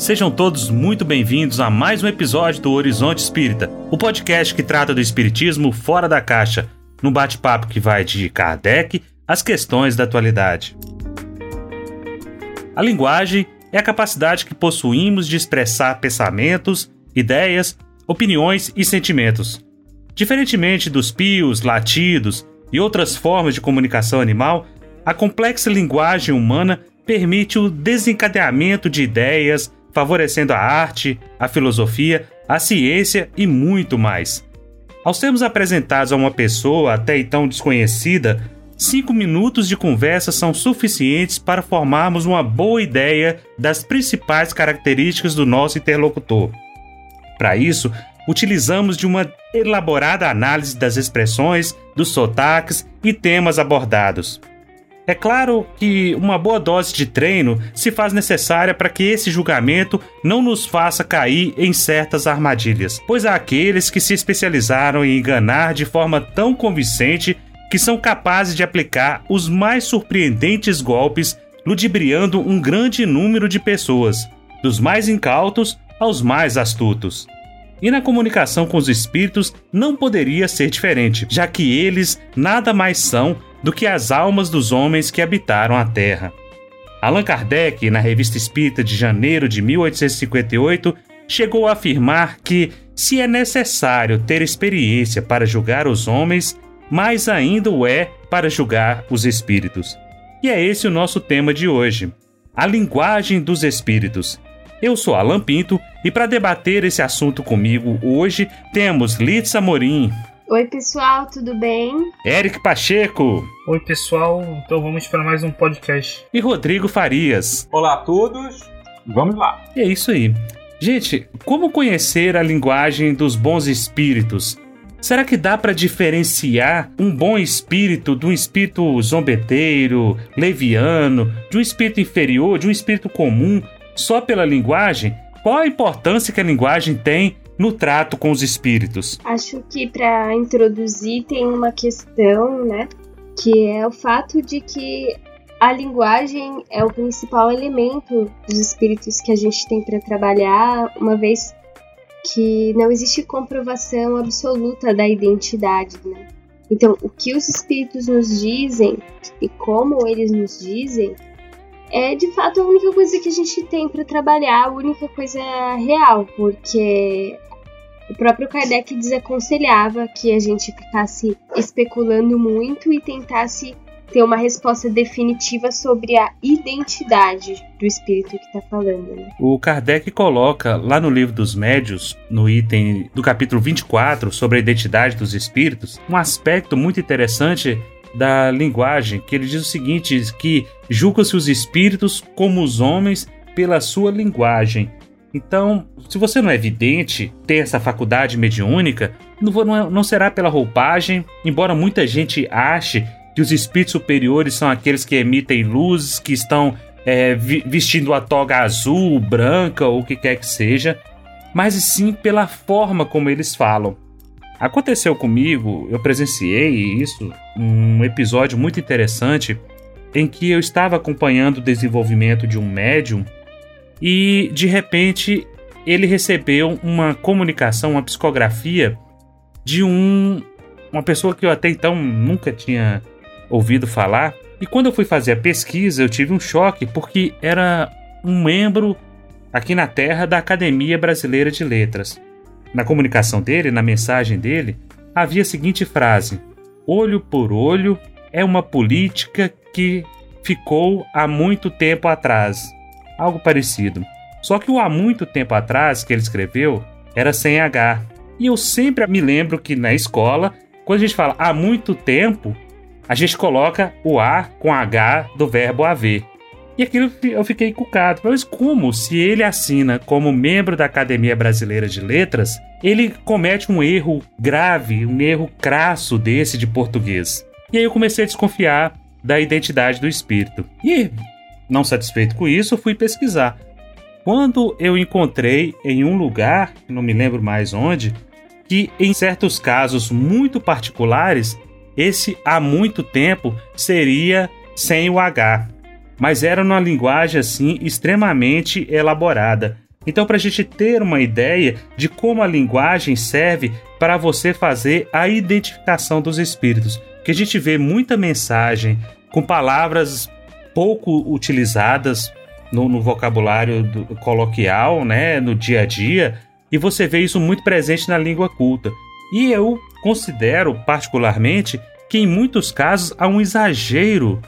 Sejam todos muito bem-vindos a mais um episódio do Horizonte Espírita, o podcast que trata do espiritismo fora da caixa, num bate-papo que vai de Kardec às questões da atualidade. A linguagem é a capacidade que possuímos de expressar pensamentos, ideias, opiniões e sentimentos. Diferentemente dos pios, latidos e outras formas de comunicação animal, a complexa linguagem humana permite o desencadeamento de ideias, favorecendo a arte, a filosofia, a ciência e muito mais. Ao sermos apresentados a uma pessoa até então desconhecida, cinco minutos de conversa são suficientes para formarmos uma boa ideia das principais características do nosso interlocutor. Para isso, utilizamos de uma elaborada análise das expressões, dos sotaques e temas abordados. É claro que uma boa dose de treino se faz necessária para que esse julgamento não nos faça cair em certas armadilhas, pois há aqueles que se especializaram em enganar de forma tão convincente que são capazes de aplicar os mais surpreendentes golpes, ludibriando um grande número de pessoas, dos mais incautos aos mais astutos. E na comunicação com os espíritos não poderia ser diferente, já que eles nada mais são do que as almas dos homens que habitaram a Terra. Allan Kardec, na Revista Espírita de janeiro de 1858, chegou a afirmar que, se é necessário ter experiência para julgar os homens, mais ainda o é para julgar os espíritos. E é esse o nosso tema de hoje: a linguagem dos espíritos. Eu sou Alan Pinto e para debater esse assunto comigo hoje temos Litz Amorim, Oi, pessoal, tudo bem? Eric Pacheco. Oi, pessoal. Então vamos para mais um podcast. E Rodrigo Farias. Olá a todos. Vamos lá. E é isso aí. Gente, como conhecer a linguagem dos bons espíritos? Será que dá para diferenciar um bom espírito de um espírito zombeteiro, leviano, de um espírito inferior, de um espírito comum, só pela linguagem? Qual a importância que a linguagem tem no trato com os espíritos? Acho que para introduzir tem uma questão, né, que é o fato de que a linguagem é o principal elemento dos espíritos que a gente tem para trabalhar, uma vez que não existe comprovação absoluta da identidade, né? Então, o que os espíritos nos dizem e como eles nos dizem é de fato a única coisa que a gente tem para trabalhar, a única coisa real, porque o próprio Kardec desaconselhava que a gente ficasse especulando muito e tentasse ter uma resposta definitiva sobre a identidade do espírito que está falando. Né? O Kardec coloca lá no livro dos Médios, no item do capítulo 24, sobre a identidade dos espíritos, um aspecto muito interessante da linguagem, que ele diz o seguinte: que julga-se os espíritos como os homens pela sua linguagem então, se você não é vidente, ter essa faculdade mediúnica, não, é, não será pela roupagem, embora muita gente ache que os espíritos superiores são aqueles que emitem luzes, que estão é, vestindo a toga azul, branca ou o que quer que seja, mas sim pela forma como eles falam. Aconteceu comigo, eu presenciei isso, um episódio muito interessante em que eu estava acompanhando o desenvolvimento de um médium e de repente ele recebeu uma comunicação, uma psicografia de um uma pessoa que eu até então nunca tinha ouvido falar. E quando eu fui fazer a pesquisa, eu tive um choque porque era um membro aqui na Terra da Academia Brasileira de Letras. Na comunicação dele, na mensagem dele, havia a seguinte frase: Olho por olho é uma política que ficou há muito tempo atrás algo parecido. Só que o há muito tempo atrás que ele escreveu era sem H. E eu sempre me lembro que na escola, quando a gente fala há muito tempo, a gente coloca o A com H do verbo haver. E aquilo eu fiquei cucado. Mas como, se ele assina como membro da Academia Brasileira de Letras, ele comete um erro grave, um erro crasso desse de português? E aí eu comecei a desconfiar da identidade do espírito. E não satisfeito com isso, fui pesquisar. Quando eu encontrei em um lugar, não me lembro mais onde, que em certos casos muito particulares, esse há muito tempo seria sem o H, mas era numa linguagem assim extremamente elaborada. Então, para a gente ter uma ideia de como a linguagem serve para você fazer a identificação dos espíritos, que a gente vê muita mensagem com palavras pouco utilizadas no, no vocabulário do, coloquial, né, no dia a dia, e você vê isso muito presente na língua culta. E eu considero, particularmente, que em muitos casos há um exagero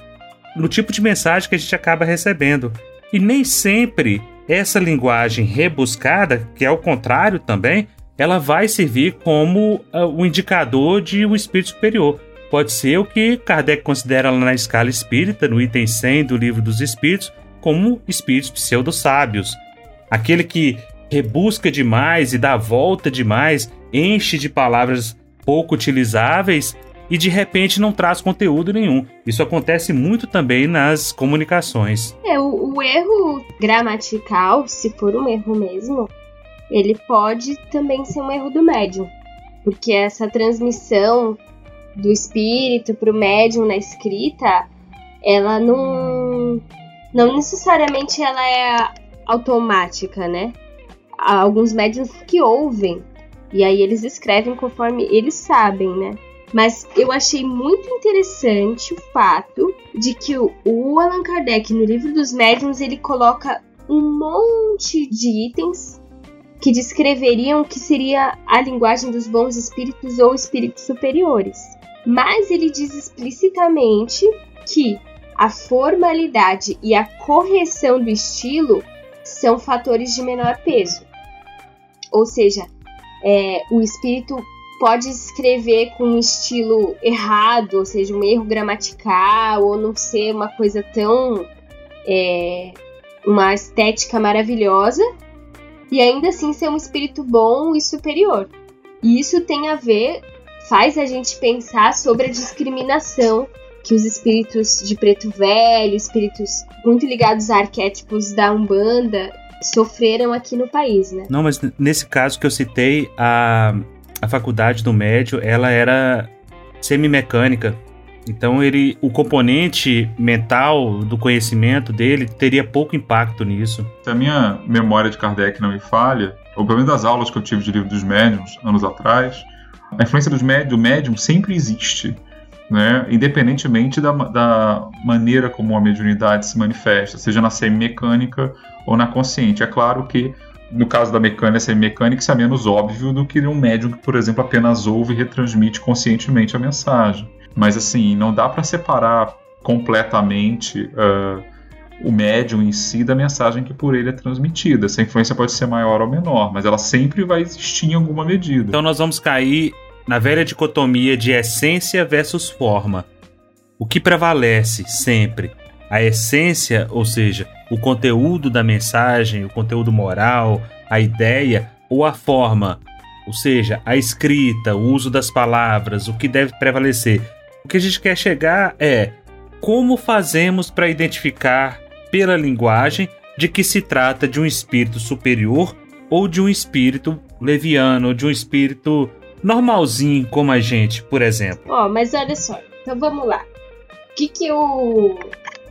no tipo de mensagem que a gente acaba recebendo. E nem sempre essa linguagem rebuscada, que é o contrário também, ela vai servir como uh, um indicador de um espírito superior. Pode ser o que Kardec considera lá na escala espírita, no item 100 do Livro dos Espíritos, como espíritos pseudo-sábios. Aquele que rebusca demais e dá volta demais, enche de palavras pouco utilizáveis e de repente não traz conteúdo nenhum. Isso acontece muito também nas comunicações. É, o, o erro gramatical, se for um erro mesmo, ele pode também ser um erro do médium. Porque essa transmissão do espírito para o médium na escrita, ela não não necessariamente ela é automática, né? Há alguns médiums que ouvem e aí eles escrevem conforme eles sabem, né? Mas eu achei muito interessante o fato de que o Allan Kardec no livro dos médiums ele coloca um monte de itens que descreveriam o que seria a linguagem dos bons espíritos ou espíritos superiores. Mas ele diz explicitamente que a formalidade e a correção do estilo são fatores de menor peso. Ou seja, é, o espírito pode escrever com um estilo errado, ou seja, um erro gramatical, ou não ser uma coisa tão. É, uma estética maravilhosa, e ainda assim ser um espírito bom e superior. E isso tem a ver, faz a gente pensar sobre a discriminação que os espíritos de preto velho, espíritos muito ligados a arquétipos da Umbanda, sofreram aqui no país, né? Não, mas nesse caso que eu citei, a, a faculdade do médio, ela era semimecânica. Então ele, o componente mental do conhecimento dele teria pouco impacto nisso. Se a minha memória de Kardec não me falha, ou pelo menos das aulas que eu tive de livro dos médiums anos atrás, a influência dos médium, do médium sempre existe né? independentemente da, da maneira como a mediunidade se manifesta, seja na semimecânica ou na consciente. É claro que no caso da mecânica semimecânica, isso é menos óbvio do que um médium que, por exemplo, apenas ouve e retransmite conscientemente a mensagem. Mas assim, não dá para separar completamente uh, o médium em si da mensagem que por ele é transmitida. Essa influência pode ser maior ou menor, mas ela sempre vai existir em alguma medida. Então nós vamos cair na velha dicotomia de essência versus forma. O que prevalece sempre? A essência, ou seja, o conteúdo da mensagem, o conteúdo moral, a ideia, ou a forma, ou seja, a escrita, o uso das palavras, o que deve prevalecer. O que a gente quer chegar é como fazemos para identificar pela linguagem de que se trata de um espírito superior ou de um espírito leviano, de um espírito normalzinho como a gente, por exemplo. Ó, oh, mas olha só, então vamos lá. O que que o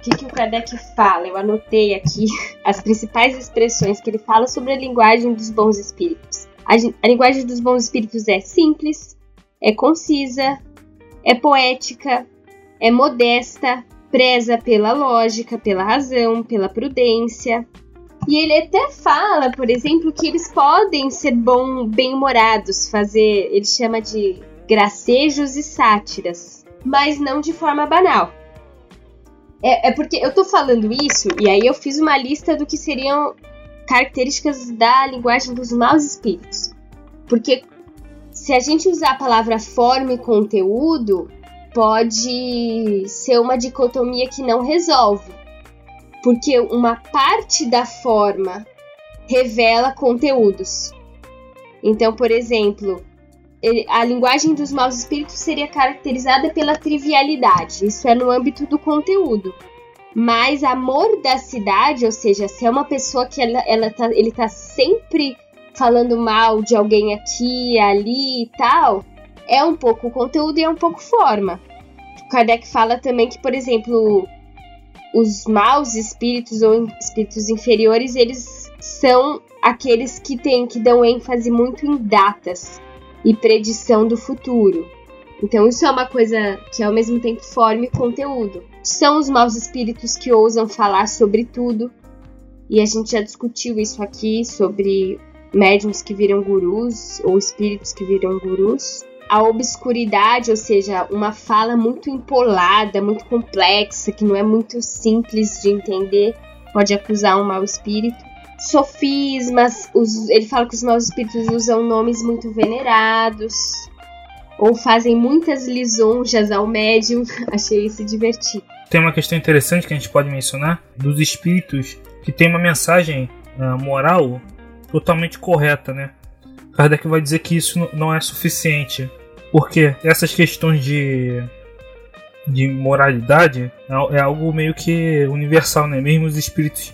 o que, que o Kardec fala? Eu anotei aqui as principais expressões que ele fala sobre a linguagem dos bons espíritos. A, a linguagem dos bons espíritos é simples, é concisa, é poética, é modesta, preza pela lógica, pela razão, pela prudência, e ele até fala, por exemplo, que eles podem ser bom, bem-humorados, fazer, ele chama de gracejos e sátiras, mas não de forma banal. É, é porque eu tô falando isso, e aí eu fiz uma lista do que seriam características da linguagem dos maus espíritos. Porque se a gente usar a palavra forma e conteúdo, pode ser uma dicotomia que não resolve porque uma parte da forma revela conteúdos. Então, por exemplo, a linguagem dos maus espíritos seria caracterizada pela trivialidade, isso é no âmbito do conteúdo. Mas a mordacidade, ou seja, se é uma pessoa que ela, ela tá, ele está sempre falando mal de alguém aqui, ali e tal, é um pouco conteúdo e é um pouco forma. Kardec fala também que, por exemplo, os maus espíritos ou espíritos inferiores, eles são aqueles que têm que dão ênfase muito em datas e predição do futuro. Então isso é uma coisa que ao mesmo tempo forma conteúdo. São os maus espíritos que ousam falar sobre tudo. E a gente já discutiu isso aqui sobre médiums que viram gurus ou espíritos que viram gurus. A obscuridade, ou seja, uma fala muito empolada, muito complexa, que não é muito simples de entender, pode acusar um mau espírito. Sofismas, os, ele fala que os maus espíritos usam nomes muito venerados, ou fazem muitas lisonjas ao médium. Achei isso divertido. Tem uma questão interessante que a gente pode mencionar dos espíritos que tem uma mensagem uh, moral totalmente correta, né? Kardec vai dizer que isso não é suficiente, porque essas questões de, de moralidade é, é algo meio que universal, né? Mesmo os espíritos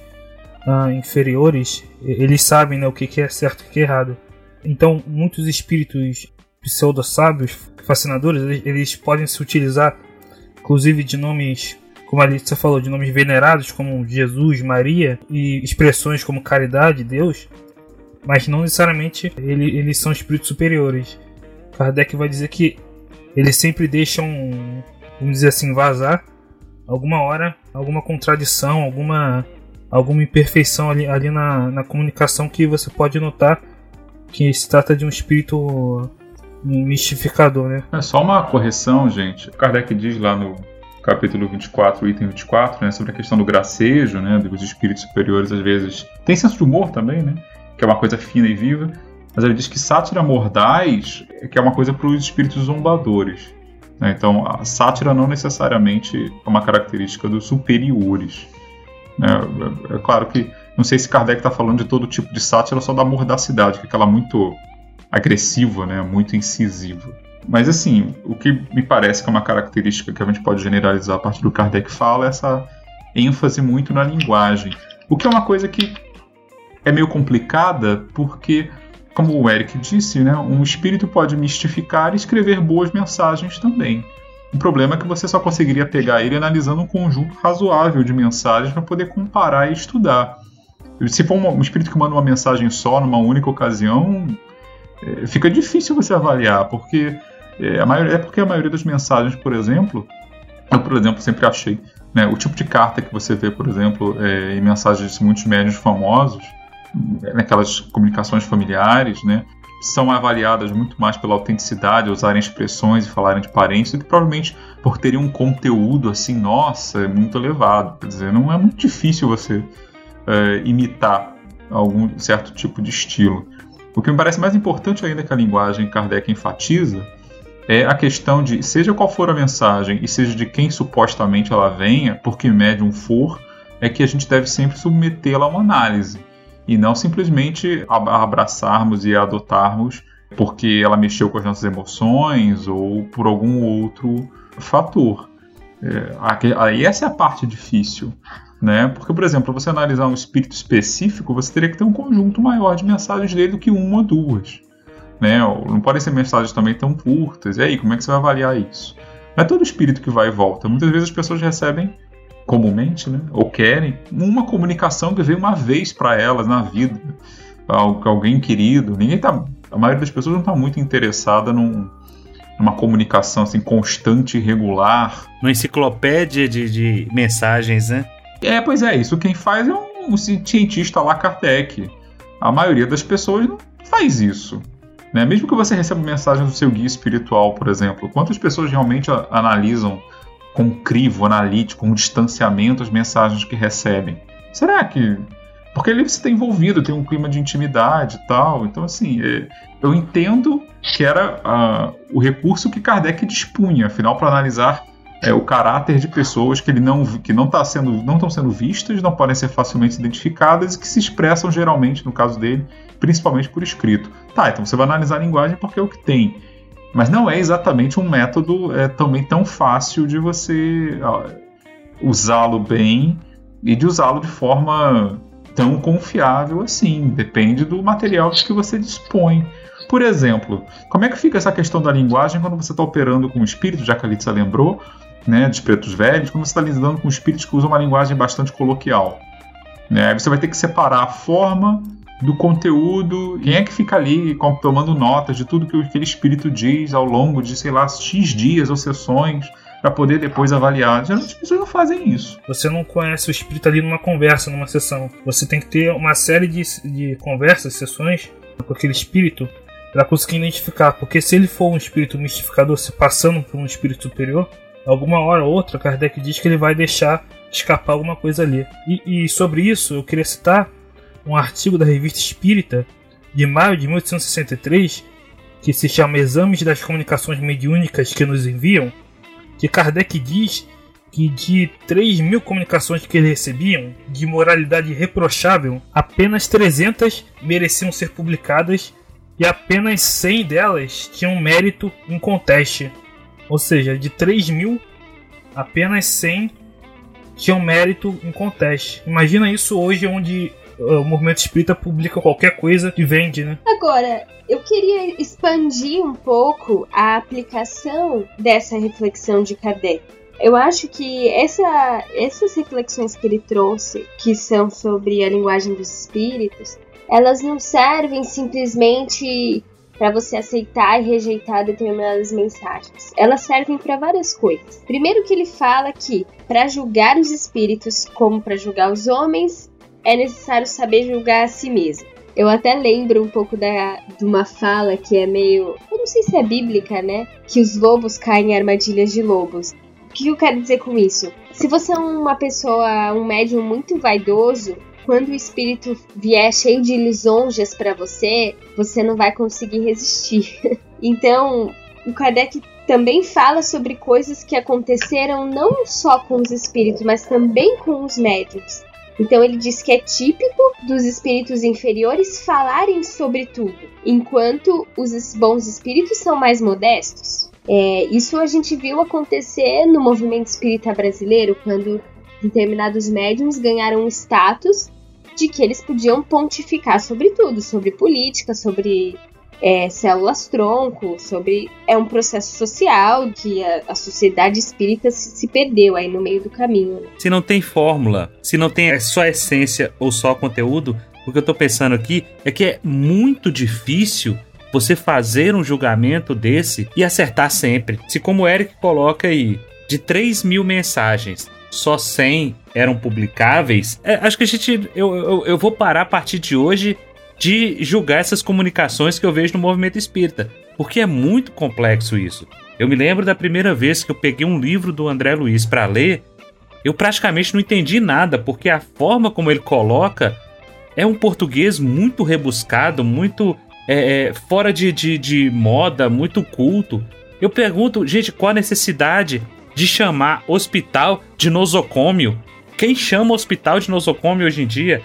uh, inferiores, eles sabem né, o que é certo e o que é errado. Então, muitos espíritos pseudo-sábios, fascinadores, eles, eles podem se utilizar, inclusive, de nomes como a Alicia falou, de nomes venerados como Jesus, Maria e expressões como caridade, Deus, mas não necessariamente ele, eles são espíritos superiores. Kardec vai dizer que eles sempre deixam, vamos dizer assim, vazar alguma hora, alguma contradição, alguma, alguma imperfeição ali, ali na, na comunicação que você pode notar que se trata de um espírito mistificador, né? É só uma correção, gente. Kardec diz lá no capítulo 24, item 24, né, sobre a questão do gracejo, né, dos espíritos superiores às vezes tem senso de humor também, né, que é uma coisa fina e viva, mas ele diz que sátira mordaz é que é uma coisa para os espíritos zombadores. Né, então, a sátira não necessariamente é uma característica dos superiores. Né, é, é claro que, não sei se Kardec está falando de todo tipo de sátira, só da mordacidade, que é aquela muito agressiva, né, muito incisiva. Mas assim, o que me parece que é uma característica que a gente pode generalizar a partir do Kardec fala é essa ênfase muito na linguagem. O que é uma coisa que é meio complicada porque, como o Eric disse, né, um espírito pode mistificar e escrever boas mensagens também. O problema é que você só conseguiria pegar ele analisando um conjunto razoável de mensagens para poder comparar e estudar. Se for um espírito que manda uma mensagem só numa única ocasião, é, fica difícil você avaliar, porque é, a maioria, é porque a maioria das mensagens, por exemplo, eu, por exemplo, sempre achei, né, o tipo de carta que você vê, por exemplo, é, em mensagens de muitos médios famosos, naquelas comunicações familiares, né, são avaliadas muito mais pela autenticidade, usarem expressões e falarem de parentes, do que provavelmente por terem um conteúdo assim, nossa, é muito elevado. Quer dizer, não é muito difícil você é, imitar algum certo tipo de estilo. O que me parece mais importante ainda que a linguagem Kardec enfatiza é a questão de, seja qual for a mensagem e seja de quem supostamente ela venha, por que médium for, é que a gente deve sempre submetê-la a uma análise e não simplesmente abraçarmos e adotarmos porque ela mexeu com as nossas emoções ou por algum outro fator. É, aí essa é a parte difícil, né? Porque, por exemplo, para você analisar um espírito específico, você teria que ter um conjunto maior de mensagens dele do que uma ou duas né? Não podem ser mensagens também tão curtas. E aí, como é que você vai avaliar isso? Não é todo espírito que vai e volta. Muitas vezes as pessoas recebem comumente, né? Ou querem uma comunicação que veio uma vez para elas na vida, alguém querido. Ninguém tá, a maioria das pessoas não está muito interessada num, numa comunicação assim constante e regular. Uma enciclopédia de, de mensagens, né? É, pois é, isso quem faz é um, um cientista lá Kardec. A maioria das pessoas não faz isso. Né? Mesmo que você receba mensagens do seu guia espiritual, por exemplo, quantas pessoas realmente analisam com crivo analítico, com distanciamento as mensagens que recebem? Será que. Porque você está envolvido, tem um clima de intimidade e tal. Então, assim, é, eu entendo que era uh, o recurso que Kardec dispunha, afinal, para analisar é, o caráter de pessoas que ele não que não tá sendo não estão sendo vistas, não podem ser facilmente identificadas e que se expressam geralmente, no caso dele, principalmente por escrito. Tá, então você vai analisar a linguagem porque é o que tem. Mas não é exatamente um método é, também tão fácil de você usá-lo bem e de usá-lo de forma tão confiável assim. Depende do material de que você dispõe. Por exemplo, como é que fica essa questão da linguagem quando você está operando com o espírito, já que a Litsa lembrou, né, dos pretos velhos, quando você está lidando com espíritos que usam uma linguagem bastante coloquial? Né? Você vai ter que separar a forma do conteúdo, quem é que fica ali tomando notas de tudo que aquele espírito diz ao longo de, sei lá, X dias ou sessões para poder depois avaliar. Geralmente as pessoas não fazem isso. Você não conhece o espírito ali numa conversa, numa sessão. Você tem que ter uma série de, de conversas, sessões com aquele espírito para conseguir identificar. Porque se ele for um espírito mistificador se passando por um espírito superior, alguma hora ou outra Kardec diz que ele vai deixar escapar alguma coisa ali. E, e sobre isso eu queria citar um artigo da revista Espírita de maio de 1863 que se chama Exames das Comunicações Mediúnicas que nos enviam, que Kardec diz que de 3 mil comunicações que eles recebiam, de moralidade reprochável, apenas 300 mereciam ser publicadas e apenas 100 delas tinham mérito em conteste. Ou seja, de 3 mil, apenas 100 tinham mérito em conteste. Imagina isso hoje, onde o movimento espírita publica qualquer coisa e vende, né? Agora, eu queria expandir um pouco a aplicação dessa reflexão de Kardec. Eu acho que essa, essas reflexões que ele trouxe, que são sobre a linguagem dos espíritos, elas não servem simplesmente para você aceitar e rejeitar determinadas mensagens. Elas servem para várias coisas. Primeiro que ele fala que para julgar os espíritos como para julgar os homens, é necessário saber julgar a si mesmo. Eu até lembro um pouco da, de uma fala que é meio. Eu não sei se é bíblica, né? Que os lobos caem em armadilhas de lobos. O que eu quero dizer com isso? Se você é uma pessoa, um médium muito vaidoso, quando o espírito vier cheio de lisonjas para você, você não vai conseguir resistir. então, o Kardec também fala sobre coisas que aconteceram não só com os espíritos, mas também com os médiums. Então ele diz que é típico dos espíritos inferiores falarem sobre tudo, enquanto os bons espíritos são mais modestos. É, isso a gente viu acontecer no movimento espírita brasileiro, quando determinados médiums ganharam status de que eles podiam pontificar sobre tudo, sobre política, sobre é, células tronco, sobre. É um processo social que a, a sociedade espírita se, se, perdeu aí no meio do caminho. Né? Se não tem fórmula, se não tem só essência ou só conteúdo, o que eu tô pensando aqui é que é muito difícil você fazer um julgamento desse e acertar sempre. Se, como o Eric coloca aí, de 3 mil mensagens, só 100 eram publicáveis, é, acho que a gente. Eu, eu, eu vou parar a partir de hoje de julgar essas comunicações que eu vejo no movimento espírita, porque é muito complexo isso. Eu me lembro da primeira vez que eu peguei um livro do André Luiz para ler, eu praticamente não entendi nada, porque a forma como ele coloca é um português muito rebuscado, muito é, é, fora de, de, de moda, muito culto. Eu pergunto, gente, qual a necessidade de chamar hospital de nosocômio? Quem chama hospital de nosocômio hoje em dia?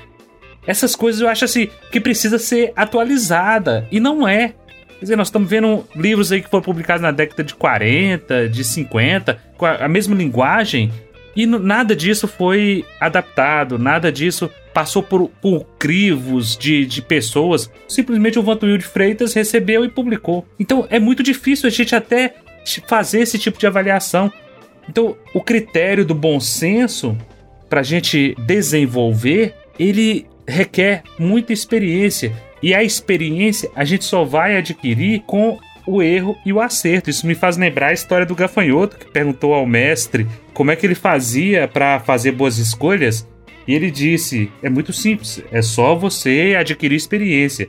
Essas coisas eu acho assim que precisa ser atualizada e não é. Quer dizer, nós estamos vendo livros aí que foram publicados na década de 40, de 50, com a, a mesma linguagem, e nada disso foi adaptado, nada disso passou por, por crivos de, de pessoas. Simplesmente o Vantuil de Freitas recebeu e publicou. Então é muito difícil a gente até fazer esse tipo de avaliação. Então o critério do bom senso para a gente desenvolver, ele requer muita experiência. E a experiência a gente só vai adquirir com o erro e o acerto. Isso me faz lembrar a história do gafanhoto que perguntou ao mestre como é que ele fazia para fazer boas escolhas. E ele disse: é muito simples, é só você adquirir experiência.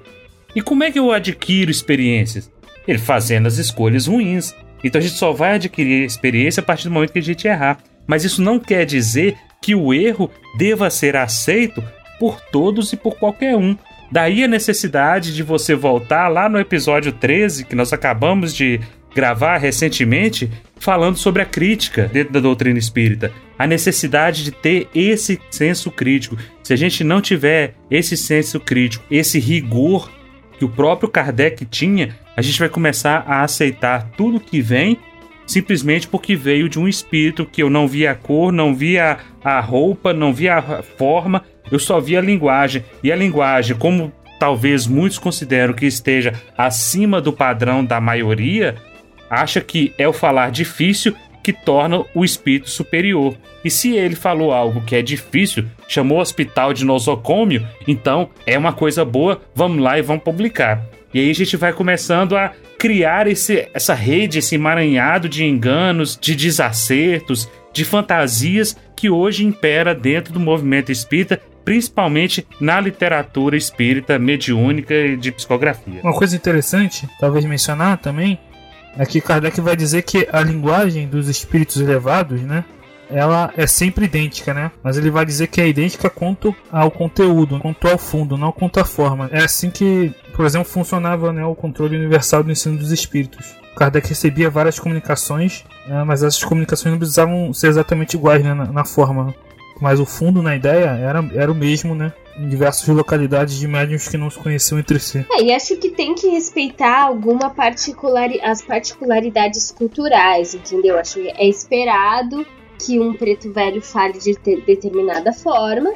E como é que eu adquiro experiências? Ele fazendo as escolhas ruins. Então a gente só vai adquirir experiência a partir do momento que a gente errar. Mas isso não quer dizer que o erro deva ser aceito por todos e por qualquer um. Daí a necessidade de você voltar lá no episódio 13, que nós acabamos de gravar recentemente, falando sobre a crítica dentro da doutrina espírita. A necessidade de ter esse senso crítico. Se a gente não tiver esse senso crítico, esse rigor que o próprio Kardec tinha, a gente vai começar a aceitar tudo que vem simplesmente porque veio de um espírito que eu não via a cor, não via a roupa, não via a forma, eu só vi a linguagem. E a linguagem, como talvez muitos consideram que esteja acima do padrão da maioria, acha que é o falar difícil que torna o espírito superior. E se ele falou algo que é difícil, chamou o hospital de nosocômio, então é uma coisa boa, vamos lá e vamos publicar. E aí a gente vai começando a criar esse, essa rede, esse emaranhado de enganos, de desacertos, de fantasias que hoje impera dentro do movimento espírita, principalmente na literatura espírita mediúnica e de psicografia. Uma coisa interessante, talvez mencionar também, é que Kardec vai dizer que a linguagem dos espíritos elevados, né, ela é sempre idêntica, né? Mas ele vai dizer que é idêntica quanto ao conteúdo, quanto ao fundo, não quanto à forma. É assim que, por exemplo, funcionava né, o controle universal do ensino dos espíritos. Kardec recebia várias comunicações, né, mas essas comunicações não precisavam ser exatamente iguais né, na, na, forma. Mas o fundo, na ideia, era, era o mesmo, né? Em diversas localidades de médiums que não se conheciam entre si. É, e acho que tem que respeitar alguma particular, as particularidades culturais, entendeu? Acho que é esperado que um preto velho fale de determinada forma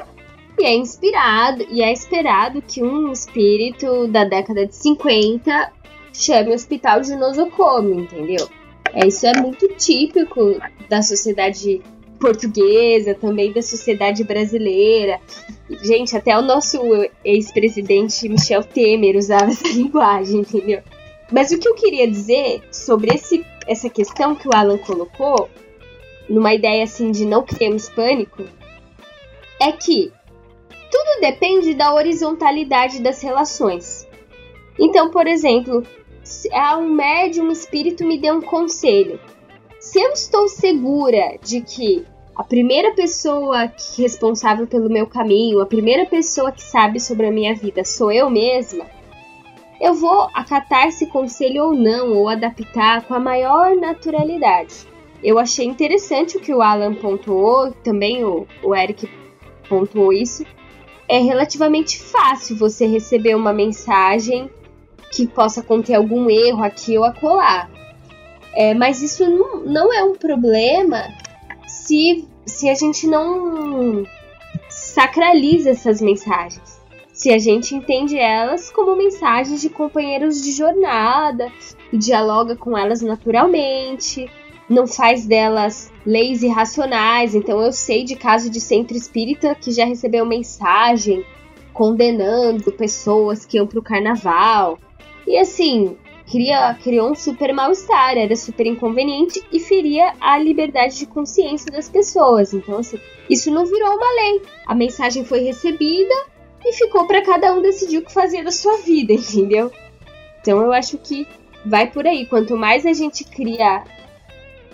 e é inspirado e é esperado que um espírito da década de 50 chame o hospital de nosocomio, entendeu? É, isso é muito típico da sociedade portuguesa, também da sociedade brasileira. Gente, até o nosso ex-presidente Michel Temer usava essa linguagem, entendeu? Mas o que eu queria dizer sobre esse, essa questão que o Alan colocou numa ideia assim de não criemos pânico, é que tudo depende da horizontalidade das relações. Então, por exemplo, se um médium um espírito me deu um conselho. Se eu estou segura de que a primeira pessoa responsável pelo meu caminho, a primeira pessoa que sabe sobre a minha vida sou eu mesma, eu vou acatar esse conselho ou não, ou adaptar com a maior naturalidade. Eu achei interessante o que o Alan pontuou, também o, o Eric pontuou isso. É relativamente fácil você receber uma mensagem que possa conter algum erro aqui ou acolá. É, mas isso não, não é um problema se, se a gente não sacraliza essas mensagens. Se a gente entende elas como mensagens de companheiros de jornada dialoga com elas naturalmente, não faz delas leis irracionais. Então eu sei de caso de centro espírita que já recebeu mensagem condenando pessoas que iam pro carnaval. E assim, cria, criou um super mal-estar, era super inconveniente e feria a liberdade de consciência das pessoas. Então, assim, isso não virou uma lei. A mensagem foi recebida e ficou para cada um decidir o que fazer da sua vida, entendeu? Então eu acho que vai por aí. Quanto mais a gente cria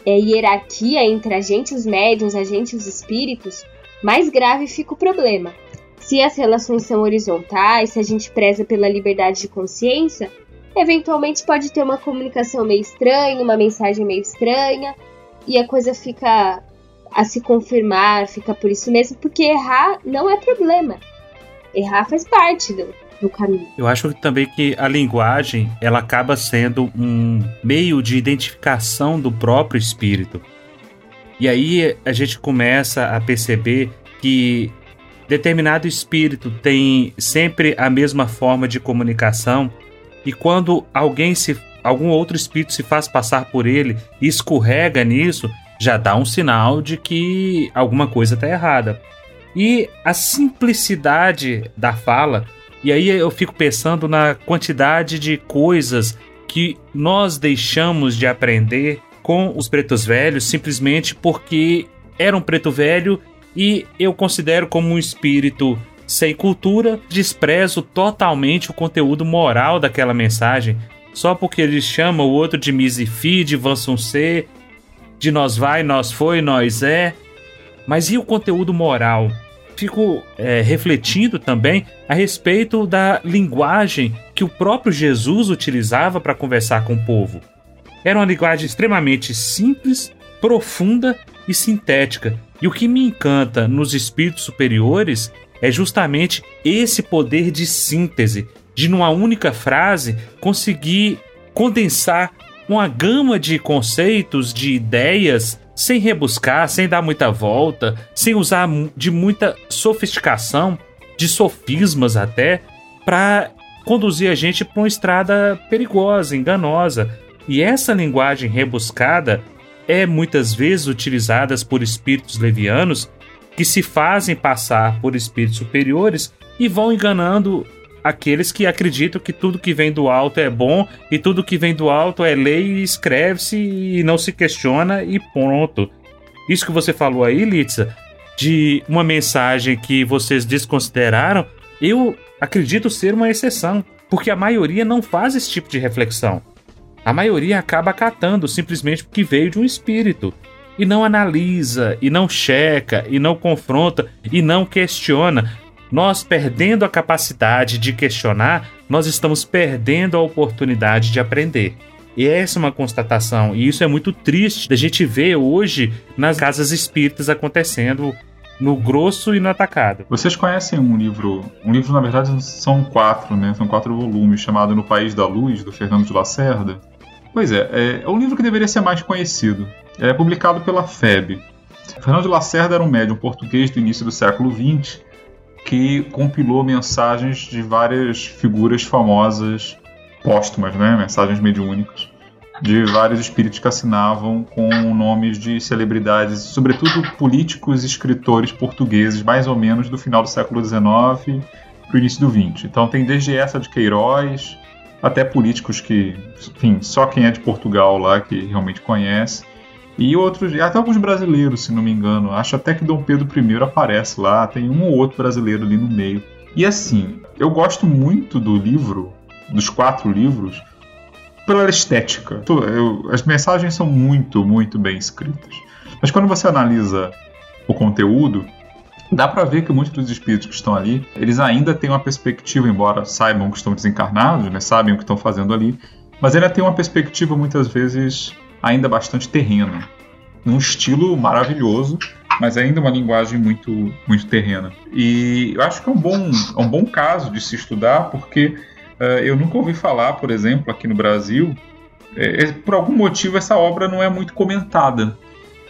é, hierarquia entre a gente, os médiums, a gente, os espíritos, mais grave fica o problema. Se as relações são horizontais, se a gente preza pela liberdade de consciência, eventualmente pode ter uma comunicação meio estranha, uma mensagem meio estranha, e a coisa fica a se confirmar, fica por isso mesmo, porque errar não é problema. Errar faz parte do, do caminho. Eu acho também que a linguagem ela acaba sendo um meio de identificação do próprio espírito. E aí a gente começa a perceber que determinado espírito tem sempre a mesma forma de comunicação e quando alguém se algum outro espírito se faz passar por ele e escorrega nisso, já dá um sinal de que alguma coisa está errada. E a simplicidade da fala e aí eu fico pensando na quantidade de coisas que nós deixamos de aprender com os pretos velhos simplesmente porque era um preto velho e eu considero como um espírito sem cultura, desprezo totalmente o conteúdo moral daquela mensagem, só porque ele chama o outro de Misifi, de C, de nós vai, nós foi, nós é. Mas e o conteúdo moral? fico é, refletindo também a respeito da linguagem que o próprio Jesus utilizava para conversar com o povo. Era uma linguagem extremamente simples, profunda e sintética. E o que me encanta nos espíritos superiores é justamente esse poder de síntese, de numa única frase conseguir condensar uma gama de conceitos, de ideias sem rebuscar, sem dar muita volta, sem usar de muita sofisticação, de sofismas até, para conduzir a gente para uma estrada perigosa, enganosa. E essa linguagem rebuscada é muitas vezes utilizadas por espíritos levianos que se fazem passar por espíritos superiores e vão enganando aqueles que acreditam que tudo que vem do alto é bom e tudo que vem do alto é lei e escreve-se e não se questiona e pronto. Isso que você falou aí, Litza, de uma mensagem que vocês desconsideraram, eu acredito ser uma exceção, porque a maioria não faz esse tipo de reflexão. A maioria acaba acatando simplesmente porque veio de um espírito e não analisa, e não checa, e não confronta, e não questiona. Nós perdendo a capacidade de questionar, nós estamos perdendo a oportunidade de aprender. E essa é uma constatação, e isso é muito triste da gente ver hoje nas casas espíritas acontecendo no grosso e no atacado. Vocês conhecem um livro, um livro na verdade são quatro, né? São quatro volumes, chamado No País da Luz, do Fernando de Lacerda. Pois é, é, é um livro que deveria ser mais conhecido. É publicado pela FEB. Fernando de Lacerda era um médium português do início do século XX que compilou mensagens de várias figuras famosas póstumas, né? mensagens mediúnicas, de vários espíritos que assinavam com nomes de celebridades, sobretudo políticos e escritores portugueses, mais ou menos do final do século XIX para o início do XX. Então tem desde essa de Queiroz, até políticos que, enfim, só quem é de Portugal lá que realmente conhece. E outros, até alguns brasileiros, se não me engano. Acho até que Dom Pedro I aparece lá, tem um ou outro brasileiro ali no meio. E assim, eu gosto muito do livro, dos quatro livros, pela estética. Eu, as mensagens são muito, muito bem escritas. Mas quando você analisa o conteúdo, dá para ver que muitos dos espíritos que estão ali, eles ainda têm uma perspectiva, embora saibam que estão desencarnados, né, sabem o que estão fazendo ali, mas ainda tem uma perspectiva muitas vezes ainda bastante terrena. Num estilo maravilhoso, mas ainda uma linguagem muito, muito terrena. E eu acho que é um bom, é um bom caso de se estudar, porque uh, eu nunca ouvi falar, por exemplo, aqui no Brasil, é, por algum motivo essa obra não é muito comentada.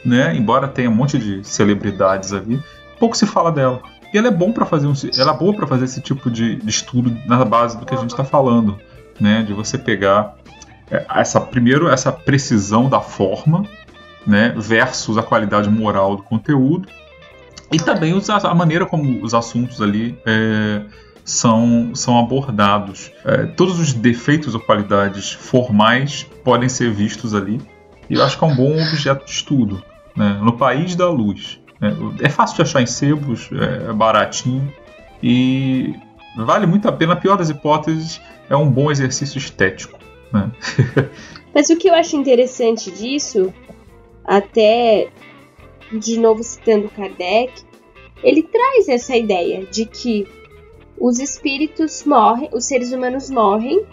Né? Embora tenha um monte de celebridades ali, pouco se fala dela. E ela é bom para fazer um, ela é boa para fazer esse tipo de, de, estudo na base do que a gente está falando, né? De você pegar essa primeiro essa precisão da forma, né, versus a qualidade moral do conteúdo e também a maneira como os assuntos ali é, são, são abordados. É, todos os defeitos ou qualidades formais podem ser vistos ali e eu acho que é um bom objeto de estudo. Né? No país da luz. Né? É fácil de achar em sebos, é baratinho e vale muito a pena. Na pior das hipóteses, é um bom exercício estético. Mas o que eu acho interessante disso, até de novo citando Kardec, ele traz essa ideia de que os espíritos morrem, os seres humanos morrem,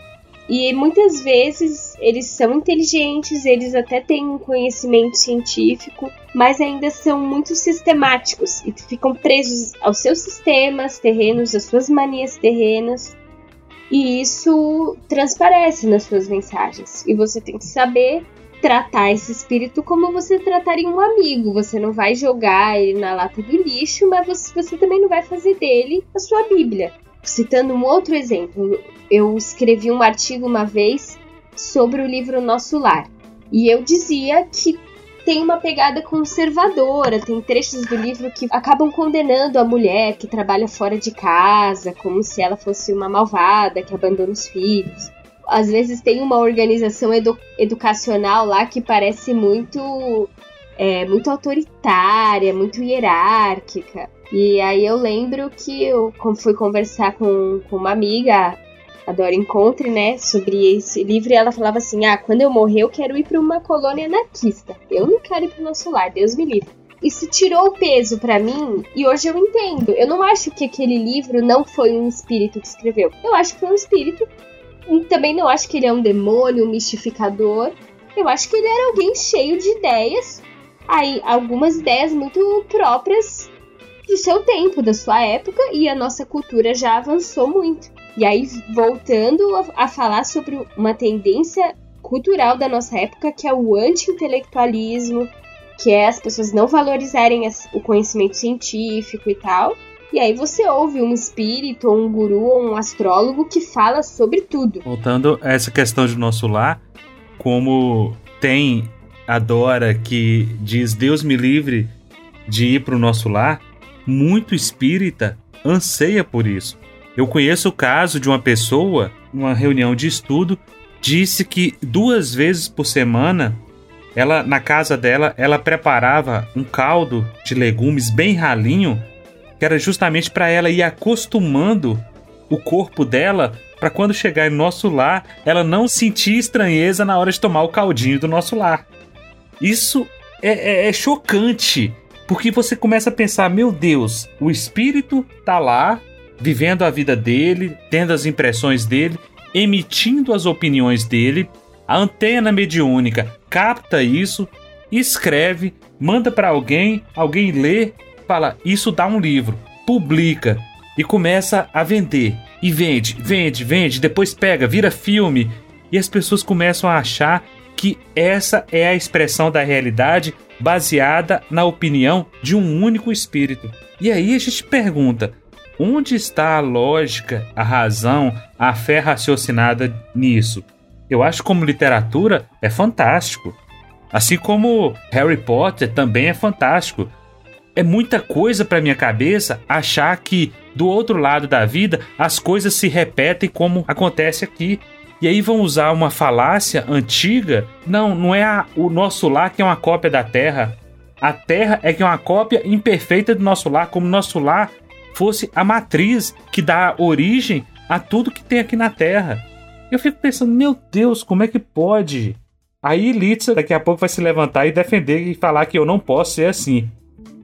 e muitas vezes eles são inteligentes, eles até têm um conhecimento científico, mas ainda são muito sistemáticos e ficam presos aos seus sistemas terrenos, às suas manias terrenas. E isso transparece nas suas mensagens. E você tem que saber tratar esse espírito como você trataria um amigo. Você não vai jogar ele na lata do lixo, mas você, você também não vai fazer dele a sua Bíblia. Citando um outro exemplo, eu escrevi um artigo uma vez sobre o livro Nosso Lar. E eu dizia que tem uma pegada conservadora, tem trechos do livro que acabam condenando a mulher que trabalha fora de casa, como se ela fosse uma malvada que abandona os filhos. Às vezes tem uma organização edu educacional lá que parece muito é, muito autoritária, muito hierárquica. E aí eu lembro que eu fui conversar com, com uma amiga a Dora Encontre, né, sobre esse livro, e ela falava assim: Ah, quando eu morrer, eu quero ir para uma colônia anarquista. Eu não quero ir para o nosso lar, Deus me livre. Isso tirou o peso para mim e hoje eu entendo. Eu não acho que aquele livro não foi um espírito que escreveu. Eu acho que foi um espírito. Também não acho que ele é um demônio, um mistificador. Eu acho que ele era alguém cheio de ideias. Aí, algumas ideias muito próprias do seu tempo, da sua época, e a nossa cultura já avançou muito. E aí, voltando a, a falar sobre uma tendência cultural da nossa época, que é o anti-intelectualismo, que é as pessoas não valorizarem o conhecimento científico e tal. E aí você ouve um espírito, ou um guru, ou um astrólogo que fala sobre tudo. Voltando a essa questão de nosso lar, como tem adora, que diz Deus me livre de ir para o nosso lar, muito espírita anseia por isso. Eu conheço o caso de uma pessoa, numa reunião de estudo, disse que duas vezes por semana, ela na casa dela, ela preparava um caldo de legumes bem ralinho, que era justamente para ela ir acostumando o corpo dela para quando chegar em nosso lar, ela não sentir estranheza na hora de tomar o caldinho do nosso lar. Isso é, é, é chocante, porque você começa a pensar: meu Deus, o espírito tá lá, vivendo a vida dele, tendo as impressões dele, emitindo as opiniões dele. A antena mediúnica capta isso, escreve, manda para alguém, alguém lê, fala: Isso dá um livro, publica e começa a vender. E vende, vende, vende, depois pega, vira filme. E as pessoas começam a achar que essa é a expressão da realidade baseada na opinião de um único espírito. E aí a gente pergunta: onde está a lógica, a razão, a fé raciocinada nisso? Eu acho como literatura é fantástico. Assim como Harry Potter também é fantástico é muita coisa para minha cabeça achar que do outro lado da vida as coisas se repetem como acontece aqui. E aí vão usar uma falácia antiga. Não, não é a, o nosso lar que é uma cópia da Terra. A Terra é que é uma cópia imperfeita do nosso lar, como nosso lar fosse a matriz que dá origem a tudo que tem aqui na Terra. Eu fico pensando, meu Deus, como é que pode? Aí Litsa daqui a pouco vai se levantar e defender e falar que eu não posso ser assim.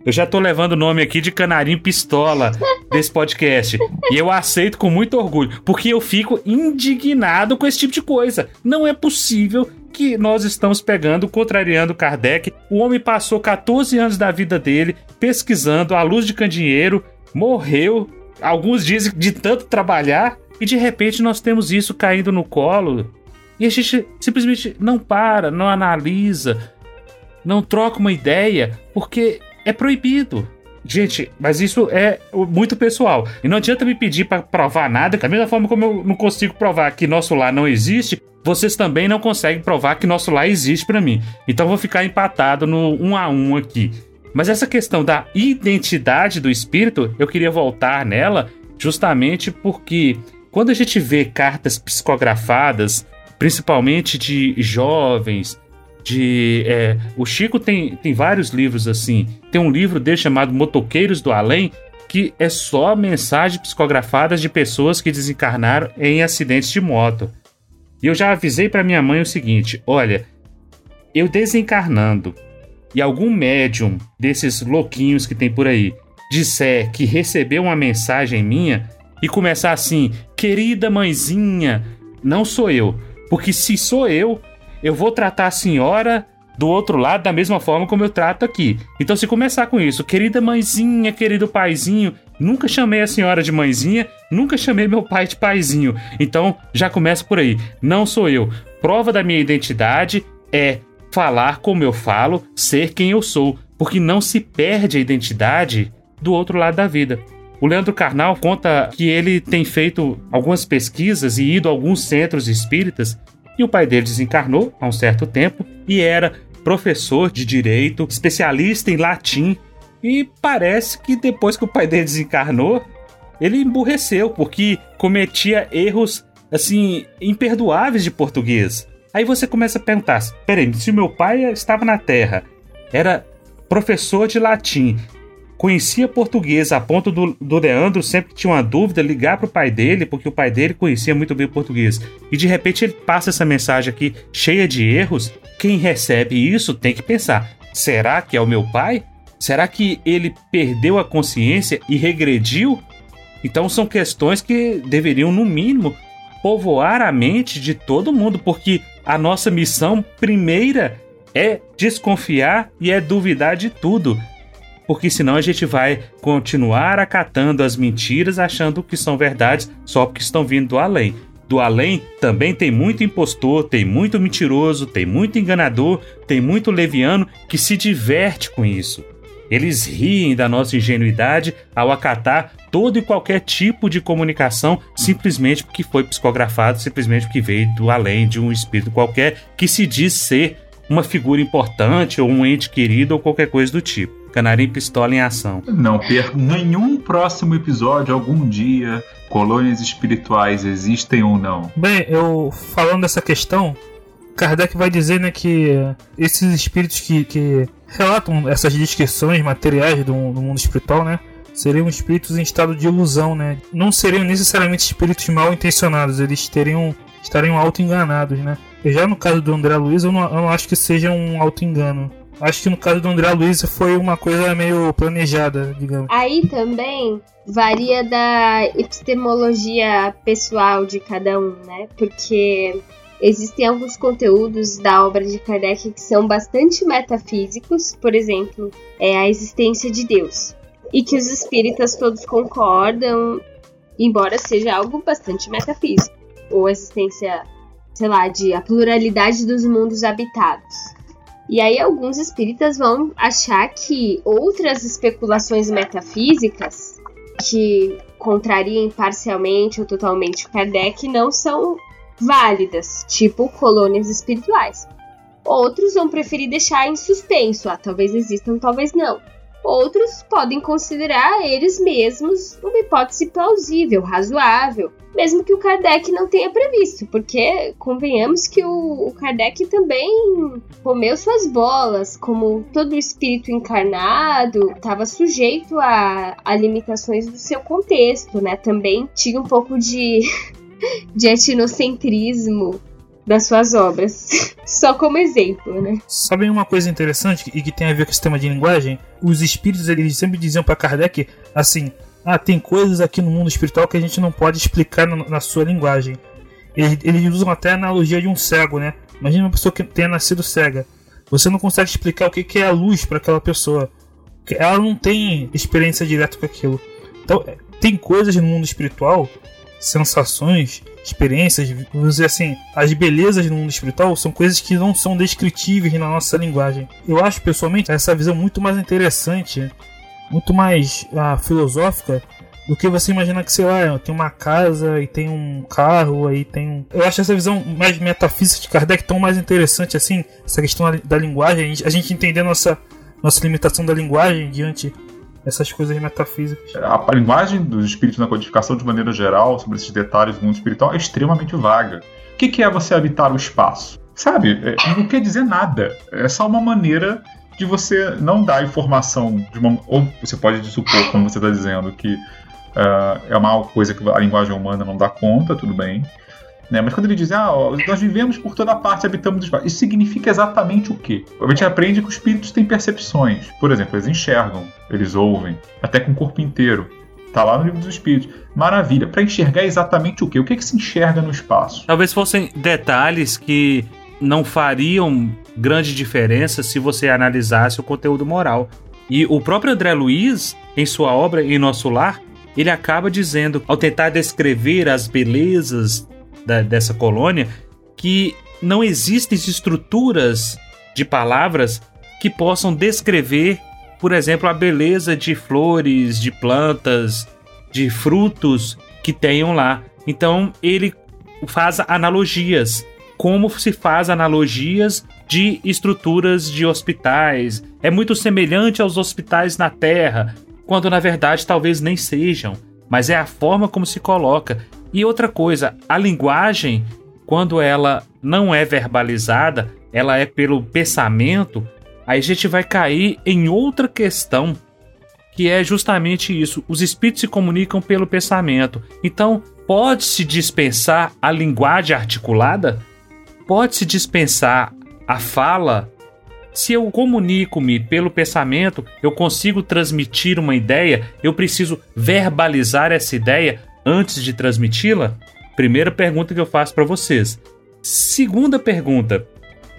Eu já tô levando o nome aqui de Canarinho Pistola desse podcast. e eu aceito com muito orgulho, porque eu fico indignado com esse tipo de coisa. Não é possível que nós estamos pegando, contrariando Kardec. O homem passou 14 anos da vida dele pesquisando à luz de candeeiro, morreu. Alguns dizem de tanto trabalhar, e de repente nós temos isso caindo no colo. E a gente simplesmente não para, não analisa, não troca uma ideia, porque é proibido. Gente, mas isso é muito pessoal. E não adianta me pedir para provar nada. Da mesma forma como eu não consigo provar que nosso lar não existe, vocês também não conseguem provar que nosso lar existe para mim. Então vou ficar empatado no um a um aqui. Mas essa questão da identidade do espírito, eu queria voltar nela justamente porque quando a gente vê cartas psicografadas, principalmente de jovens, de. É, o Chico tem, tem vários livros assim. Tem um livro dele chamado Motoqueiros do Além, que é só mensagens psicografadas de pessoas que desencarnaram em acidentes de moto. E eu já avisei para minha mãe o seguinte: olha, eu desencarnando e algum médium desses louquinhos que tem por aí disser que recebeu uma mensagem minha e começar assim, querida mãezinha, não sou eu. Porque se sou eu, eu vou tratar a senhora do outro lado da mesma forma como eu trato aqui. Então, se começar com isso, querida mãezinha, querido paizinho, nunca chamei a senhora de mãezinha, nunca chamei meu pai de paizinho. Então, já começa por aí. Não sou eu. Prova da minha identidade é falar como eu falo, ser quem eu sou, porque não se perde a identidade do outro lado da vida. O Leandro Carnal conta que ele tem feito algumas pesquisas e ido a alguns centros espíritas e o pai dele desencarnou há um certo tempo e era professor de direito, especialista em latim. E parece que depois que o pai dele desencarnou, ele emburreceu porque cometia erros assim imperdoáveis de português. Aí você começa a perguntar: peraí, se meu pai estava na Terra, era professor de latim conhecia português a ponto do, do Leandro sempre tinha uma dúvida ligar para o pai dele, porque o pai dele conhecia muito bem o português. E de repente ele passa essa mensagem aqui cheia de erros. Quem recebe isso tem que pensar: será que é o meu pai? Será que ele perdeu a consciência e regrediu? Então são questões que deveriam, no mínimo, povoar a mente de todo mundo, porque a nossa missão primeira é desconfiar e é duvidar de tudo porque senão a gente vai continuar acatando as mentiras achando que são verdades só porque estão vindo do além. Do além também tem muito impostor, tem muito mentiroso, tem muito enganador, tem muito leviano que se diverte com isso. Eles riem da nossa ingenuidade ao acatar todo e qualquer tipo de comunicação simplesmente porque foi psicografado, simplesmente porque veio do além de um espírito qualquer que se diz ser uma figura importante ou um ente querido ou qualquer coisa do tipo. Canarim Pistola em ação. Não perca nenhum próximo episódio algum dia. Colônias espirituais existem ou não? Bem, eu falando dessa questão, Kardec vai dizer né, que esses espíritos que, que relatam essas descrições materiais do, do mundo espiritual, né? seriam espíritos em estado de ilusão, né? Não seriam necessariamente espíritos mal intencionados, eles teriam estariam auto-enganados, né? Já no caso do André Luiz, eu não, eu não acho que seja um auto-engano. Acho que no caso do André Luiz foi uma coisa meio planejada, digamos. Aí também varia da epistemologia pessoal de cada um, né? Porque existem alguns conteúdos da obra de Kardec que são bastante metafísicos, por exemplo, é a existência de Deus e que os espíritas todos concordam, embora seja algo bastante metafísico, ou a existência, sei lá, de a pluralidade dos mundos habitados. E aí alguns espíritas vão achar que outras especulações metafísicas que contrariem parcialmente ou totalmente Kardec não são válidas, tipo colônias espirituais. Outros vão preferir deixar em suspenso, ah, talvez existam, talvez não. Outros podem considerar eles mesmos uma hipótese plausível, razoável, mesmo que o Kardec não tenha previsto, porque convenhamos que o, Kardec também comeu suas bolas, como todo espírito encarnado estava sujeito a, a limitações do seu contexto, né? Também tinha um pouco de, de etnocentrismo das suas obras. Só como exemplo, né? Sabem uma coisa interessante e que tem a ver com o sistema de linguagem? Os espíritos eles sempre diziam para Kardec assim: ah, tem coisas aqui no mundo espiritual que a gente não pode explicar na, sua linguagem. Eles, eles, usam até a analogia de um cego, né? Imagina uma pessoa que tenha nascido cega. Você não consegue explicar o que, que é a luz para aquela pessoa. Ela não tem experiência direta com aquilo. Então, tem coisas no mundo espiritual, sensações, experiências, vamos dizer assim, as belezas do mundo espiritual são coisas que não são descritíveis na nossa linguagem. Eu acho pessoalmente essa visão muito mais interessante, muito mais ah, filosófica do que você imaginar que, sei lá, tem uma casa e tem um carro, aí tem um. Eu acho essa visão mais metafísica de Kardec tão mais interessante assim, essa questão da linguagem, a gente entender nossa, nossa limitação da linguagem diante essas coisas metafísicas. A, linguagem dos espíritos na codificação, de maneira geral, sobre esses detalhes do mundo espiritual, é extremamente vaga. O que, que é você habitar o espaço? Sabe, é, não quer dizer nada. É só uma maneira de você não dar informação de uma. Ou você pode supor, como você está dizendo, que uh, é uma coisa que a linguagem humana não dá conta, tudo bem. Né? Mas quando ele diz, ah, nós vivemos por toda parte, habitamos o espaço, isso significa exatamente o quê? A gente aprende que os espíritos têm percepções. Por exemplo, eles enxergam, eles ouvem, até com o corpo inteiro. Tá lá no livro dos espíritos. Maravilha. Para enxergar exatamente o quê? O que, é que se enxerga no espaço? Talvez fossem detalhes que não fariam grande diferença se você analisasse o conteúdo moral. E o próprio André Luiz, em sua obra Em Nosso Lar, ele acaba dizendo, ao tentar descrever as belezas da, dessa colônia que não existem estruturas de palavras que possam descrever, por exemplo, a beleza de flores, de plantas, de frutos que tenham lá. Então ele faz analogias, como se faz analogias de estruturas de hospitais. É muito semelhante aos hospitais na Terra, quando na verdade talvez nem sejam, mas é a forma como se coloca. E outra coisa, a linguagem, quando ela não é verbalizada, ela é pelo pensamento, aí a gente vai cair em outra questão, que é justamente isso. Os espíritos se comunicam pelo pensamento. Então, pode-se dispensar a linguagem articulada? Pode-se dispensar a fala? Se eu comunico-me pelo pensamento, eu consigo transmitir uma ideia, eu preciso verbalizar essa ideia antes de transmiti-la? Primeira pergunta que eu faço para vocês. Segunda pergunta: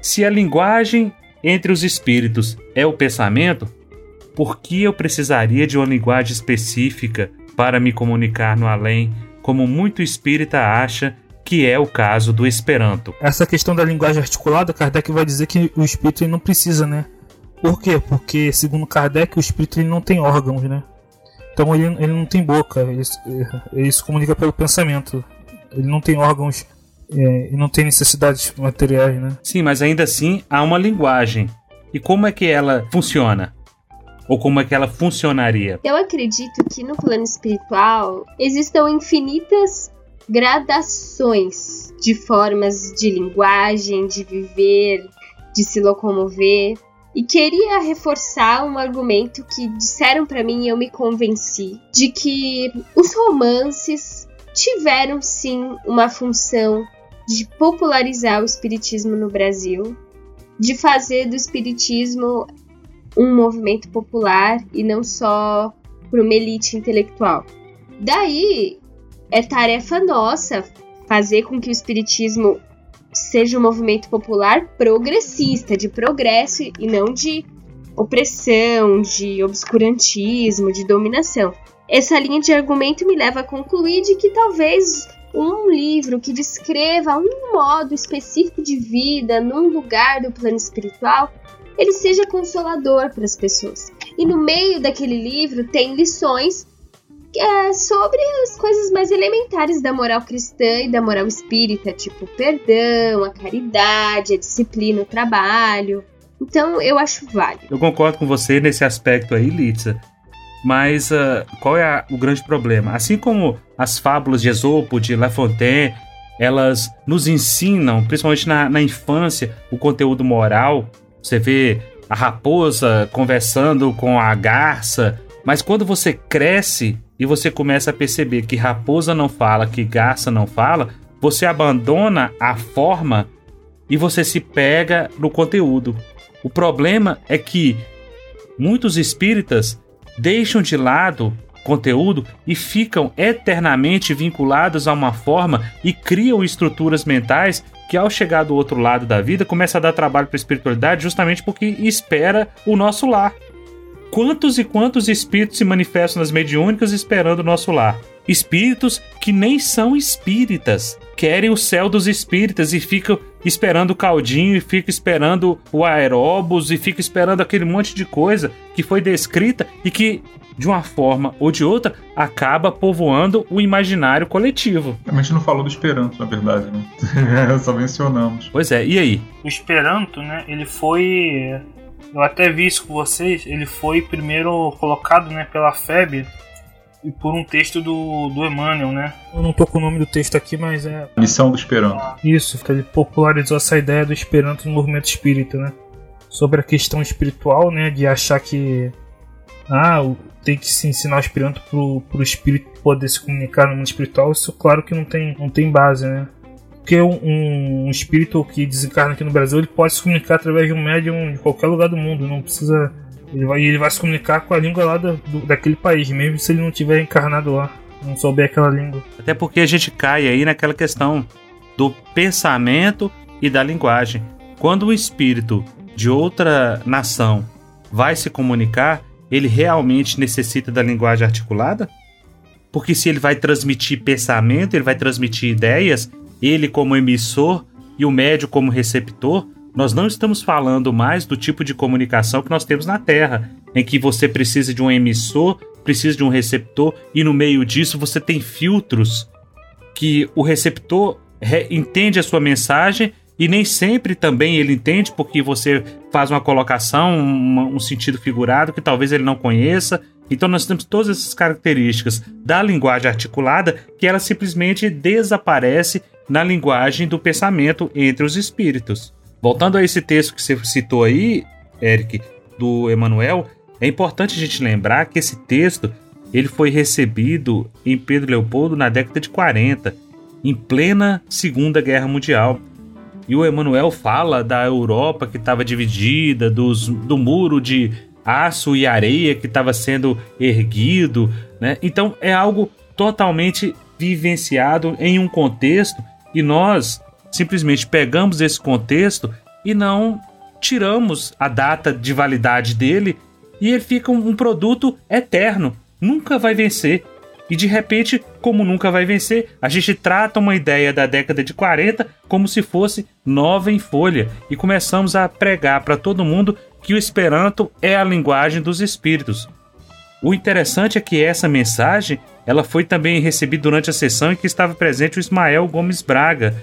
se a linguagem entre os espíritos é o pensamento, por que eu precisaria de uma linguagem específica para me comunicar no além, como muito espírita acha que é o caso do Esperanto? Essa questão da linguagem articulada, Kardec vai dizer que o espírito não precisa, né? Por quê? Porque, segundo Kardec, o espírito ele não tem órgãos, né? Então ele, ele não tem boca, ele, ele se comunica pelo pensamento. Ele não tem órgãos é, e não tem necessidades materiais, né? Sim, mas ainda assim há uma linguagem. E como é que ela funciona? Ou como é que ela funcionaria? Eu acredito que no plano espiritual existam infinitas gradações de formas de linguagem, de viver, de se locomover. E queria reforçar um argumento que disseram para mim e eu me convenci de que os romances tiveram sim uma função de popularizar o espiritismo no Brasil, de fazer do espiritismo um movimento popular e não só para uma elite intelectual. Daí é tarefa nossa fazer com que o espiritismo seja um movimento popular progressista, de progresso e não de opressão, de obscurantismo, de dominação. Essa linha de argumento me leva a concluir de que talvez um livro que descreva um modo específico de vida num lugar do plano espiritual, ele seja consolador para as pessoas. E no meio daquele livro tem lições é, sobre as coisas mais elementares da moral cristã e da moral espírita, tipo o perdão, a caridade, a disciplina, o trabalho. Então eu acho válido. Eu concordo com você nesse aspecto aí, Litsa. Mas uh, qual é a, o grande problema? Assim como as fábulas de Esopo, de La Fontaine, elas nos ensinam, principalmente na, na infância, o conteúdo moral. Você vê a raposa conversando com a garça, mas quando você cresce e você começa a perceber que raposa não fala, que garça não fala, você abandona a forma e você se pega no conteúdo. O problema é que muitos espíritas deixam de lado conteúdo e ficam eternamente vinculados a uma forma e criam estruturas mentais que ao chegar do outro lado da vida começa a dar trabalho para a espiritualidade justamente porque espera o nosso lar. Quantos e quantos espíritos se manifestam nas mediúnicas esperando o nosso lar? Espíritos que nem são espíritas, querem o céu dos espíritas e ficam esperando o caldinho e ficam esperando o aeróbus e ficam esperando aquele monte de coisa que foi descrita e que de uma forma ou de outra, acaba povoando o imaginário coletivo. A gente não falou do Esperanto, na verdade, né? Só mencionamos. Pois é, e aí? O Esperanto, né, ele foi... Eu até vi isso com vocês, ele foi primeiro colocado né, pela FEB e por um texto do, do Emmanuel, né? Eu não tô com o nome do texto aqui, mas é. Lição do Esperanto. Isso, ele popularizou essa ideia do Esperanto no movimento espírita, né? Sobre a questão espiritual, né? De achar que. Ah, tem que se ensinar o Esperanto pro, pro espírito poder se comunicar no mundo espiritual. Isso, claro que não tem, não tem base, né? Porque um, um espírito que desencarna aqui no Brasil, ele pode se comunicar através de um médium de qualquer lugar do mundo, não precisa ele vai, ele vai se comunicar com a língua lá do, do, daquele país, mesmo se ele não tiver encarnado lá, não souber aquela língua. Até porque a gente cai aí naquela questão do pensamento e da linguagem. Quando o espírito de outra nação vai se comunicar, ele realmente necessita da linguagem articulada? Porque se ele vai transmitir pensamento, ele vai transmitir ideias, ele como emissor e o médio como receptor, nós não estamos falando mais do tipo de comunicação que nós temos na Terra, em que você precisa de um emissor, precisa de um receptor, e no meio disso você tem filtros que o receptor entende a sua mensagem e nem sempre também ele entende porque você faz uma colocação, um, um, sentido figurado que talvez ele não conheça. Então nós temos todas essas características da linguagem articulada que ela simplesmente desaparece na linguagem do pensamento entre os espíritos. Voltando a esse texto que você citou aí, Eric, do Emanuel, é importante a gente lembrar que esse texto ele foi recebido em Pedro Leopoldo na década de 40, em plena Segunda Guerra Mundial. E o Emanuel fala da Europa que estava dividida, dos, do muro de aço e areia que estava sendo erguido. Né? Então é algo totalmente vivenciado em um contexto e nós simplesmente pegamos esse contexto e não tiramos a data de validade dele e ele fica um, produto eterno, nunca vai vencer. E de repente, como nunca vai vencer, a gente trata uma ideia da década de 40 como se fosse nova em folha e começamos a pregar para todo mundo que o Esperanto é a linguagem dos espíritos. O interessante é que essa mensagem ela foi também recebida durante a sessão em que estava presente o Ismael Gomes Braga,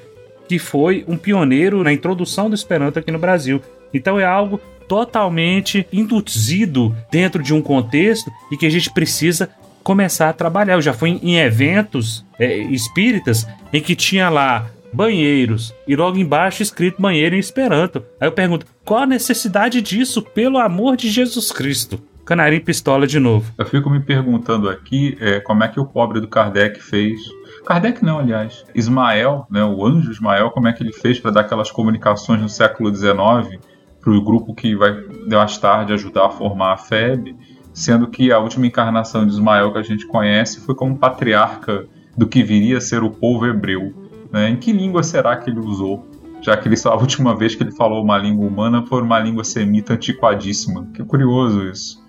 que foi um pioneiro na introdução do Esperanto aqui no Brasil. Então é algo totalmente induzido dentro de um contexto e que a gente precisa começar a trabalhar. Eu já fui em eventos é, espíritas em que tinha lá banheiros e logo embaixo escrito banheiro em Esperanto. Aí eu pergunto, qual a necessidade disso, pelo amor de Jesus Cristo? Canarim pistola de novo. Eu fico me perguntando aqui é, como é que o pobre do Kardec fez. Kardec não, aliás. Ismael, né, o anjo Ismael, como é que ele fez para dar aquelas comunicações no século XIX para o grupo que vai mais tarde ajudar a formar a FEB, sendo que a última encarnação de Ismael que a gente conhece foi como patriarca do que viria a ser o povo hebreu. Né? Em que língua será que ele usou? Já que ele, a última vez que ele falou uma língua humana foi uma língua semita antiquadíssima. Que curioso isso.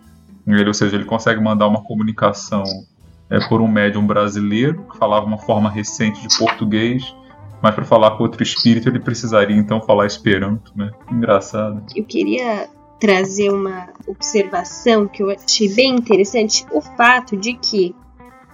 Ele, ou seja, ele consegue mandar uma comunicação é, por um médium brasileiro que falava uma forma recente de português, mas para falar com outro espírito ele precisaria então falar esperanto, né? Engraçado. Eu queria trazer uma observação que eu achei bem interessante, o fato de que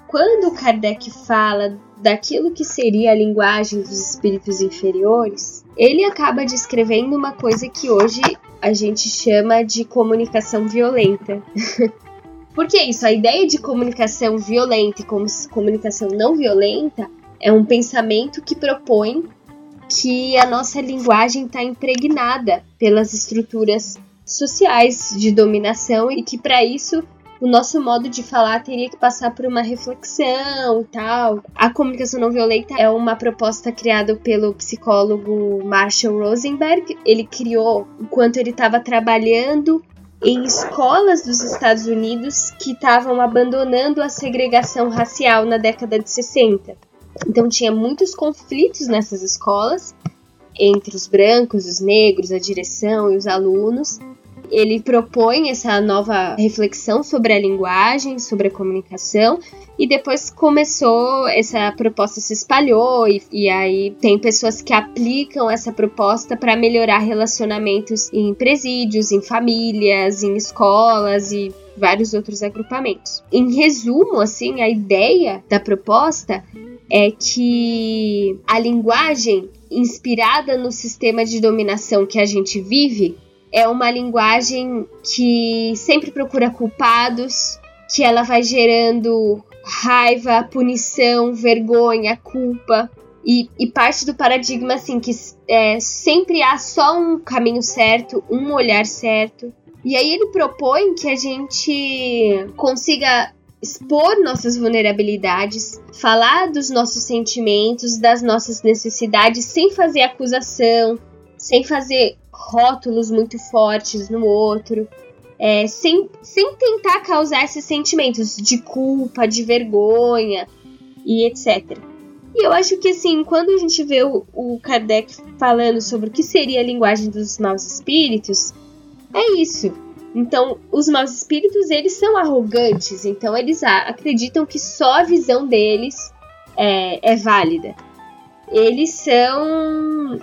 quando Kardec fala daquilo que seria a linguagem dos espíritos inferiores, ele acaba descrevendo uma coisa que hoje a gente chama de comunicação violenta. Por que isso? A ideia de comunicação violenta e comunicação não violenta é um pensamento que propõe que a nossa linguagem está impregnada pelas estruturas sociais de dominação e que para isso o nosso modo de falar teria que passar por uma reflexão e tal. A comunicação não violenta é uma proposta criada pelo psicólogo Marshall Rosenberg. Ele criou enquanto ele estava trabalhando em escolas dos Estados Unidos que estavam abandonando a segregação racial na década de 60. Então tinha muitos conflitos nessas escolas entre os brancos, os negros, a direção e os alunos ele propõe essa nova reflexão sobre a linguagem, sobre a comunicação, e depois começou, essa proposta se espalhou, e, e aí tem pessoas que aplicam essa proposta para melhorar relacionamentos em presídios, em famílias, em escolas e vários outros agrupamentos. Em resumo, assim, a ideia da proposta é que a linguagem inspirada no sistema de dominação que a gente vive é uma linguagem que sempre procura culpados, que ela vai gerando raiva, punição, vergonha, culpa. E, e parte do paradigma, assim, que é, sempre há só um caminho certo, um olhar certo. E aí ele propõe que a gente consiga expor nossas vulnerabilidades, falar dos nossos sentimentos, das nossas necessidades, sem fazer acusação, sem fazer rótulos muito fortes no outro, é, sem, sem tentar causar esses sentimentos de culpa, de vergonha e etc. E eu acho que assim, quando a gente vê o, o Kardec falando sobre o que seria a linguagem dos maus espíritos, é isso. Então, os maus espíritos, eles são arrogantes, então eles acreditam que só a visão deles é, é válida. Eles são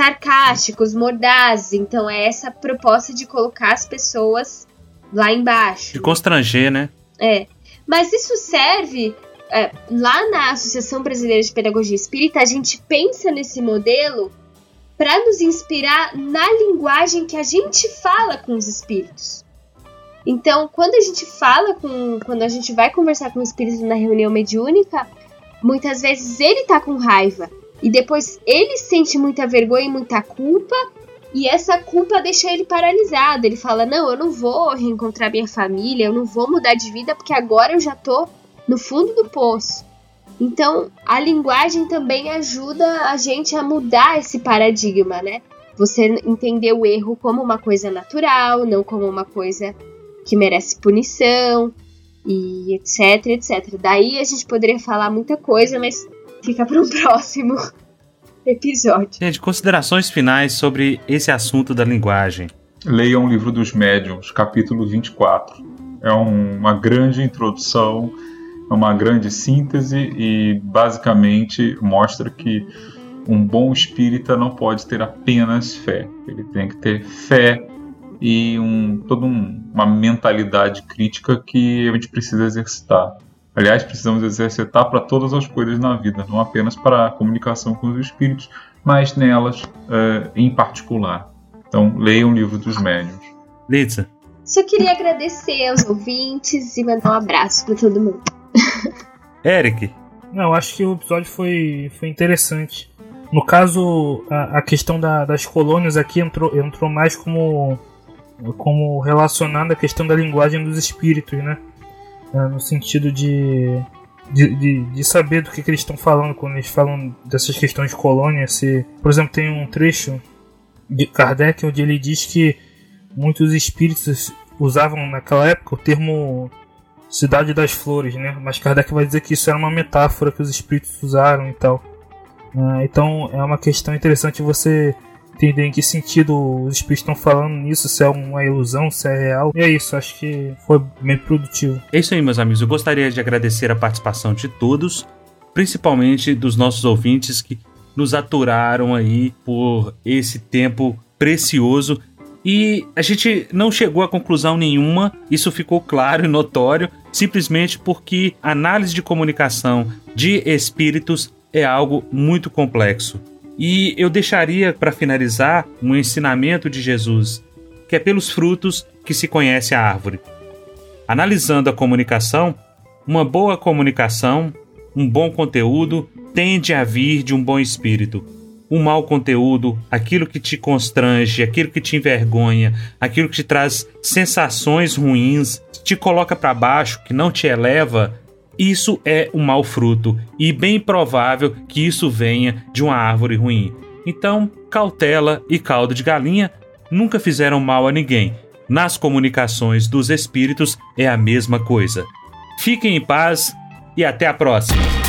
sarcásticos, mordazes. Então é essa proposta de colocar as pessoas lá embaixo. De constranger, né? É. Mas isso serve. É, lá na Associação Brasileira de Pedagogia Espírita, a gente pensa nesse modelo para nos inspirar na linguagem que a gente fala com os espíritos. Então, quando a gente fala com. Quando a gente vai conversar com o espírito na reunião mediúnica, muitas vezes ele tá com raiva. E depois ele sente muita vergonha e muita culpa. E essa culpa deixa ele paralisado. Ele fala: Não, eu não vou reencontrar minha família, eu não vou mudar de vida porque agora eu já tô no fundo do poço. Então, a linguagem também ajuda a gente a mudar esse paradigma, né? Você entender o erro como uma coisa natural, não como uma coisa que merece punição e etc, etc. Daí a gente poderia falar muita coisa, mas fica para um próximo episódio. Gente, considerações finais sobre esse assunto da linguagem. Leiam o livro dos médiuns, capítulo 24. É um, uma grande introdução, é uma grande síntese e basicamente mostra que um bom espírita não pode ter apenas fé. Ele tem que ter fé e um, toda um, uma mentalidade crítica que a gente precisa exercitar. Aliás, precisamos exercitar para todas as coisas na vida, não apenas para a comunicação com os espíritos, mas nelas uh, em particular. Então, leiam o livro dos médiuns. Litza. Só queria agradecer aos ouvintes e mandar um abraço para todo mundo. Eric. Não, acho que o episódio foi, foi interessante. No caso, a, a questão da, das colônias aqui entrou, entrou mais como, como relacionada à questão da linguagem dos espíritos, né? É, no sentido de, de, de, de, saber do que, que eles estão falando quando eles falam dessas questões de colônia. Se, por exemplo, tem um trecho de Kardec onde ele diz que muitos espíritos usavam naquela época o termo Cidade das Flores, né? Mas Kardec vai dizer que isso era uma metáfora que os espíritos usaram e tal. Uh, então é uma questão interessante você entender em que sentido os espíritos estão falando nisso, se é uma ilusão, se é real. E é isso, acho que foi bem produtivo. É isso aí, meus amigos. Eu gostaria de agradecer a participação de todos, principalmente dos nossos ouvintes que nos aturaram aí por esse tempo precioso. E a gente não chegou a conclusão nenhuma, isso ficou claro e notório, simplesmente porque análise de comunicação de espíritos é algo muito complexo. E eu deixaria para finalizar um ensinamento de Jesus, que é pelos frutos que se conhece a árvore. Analisando a comunicação, uma boa comunicação, um bom conteúdo, tende a vir de um bom espírito. Um mau conteúdo, aquilo que te constrange, aquilo que te envergonha, aquilo que te traz sensações ruins, te coloca para baixo, que não te eleva, isso é um mau fruto e bem provável que isso venha de uma árvore ruim. Então, cautela e caldo de galinha nunca fizeram mal a ninguém. Nas comunicações dos espíritos é a mesma coisa. Fiquem em paz e até a próxima!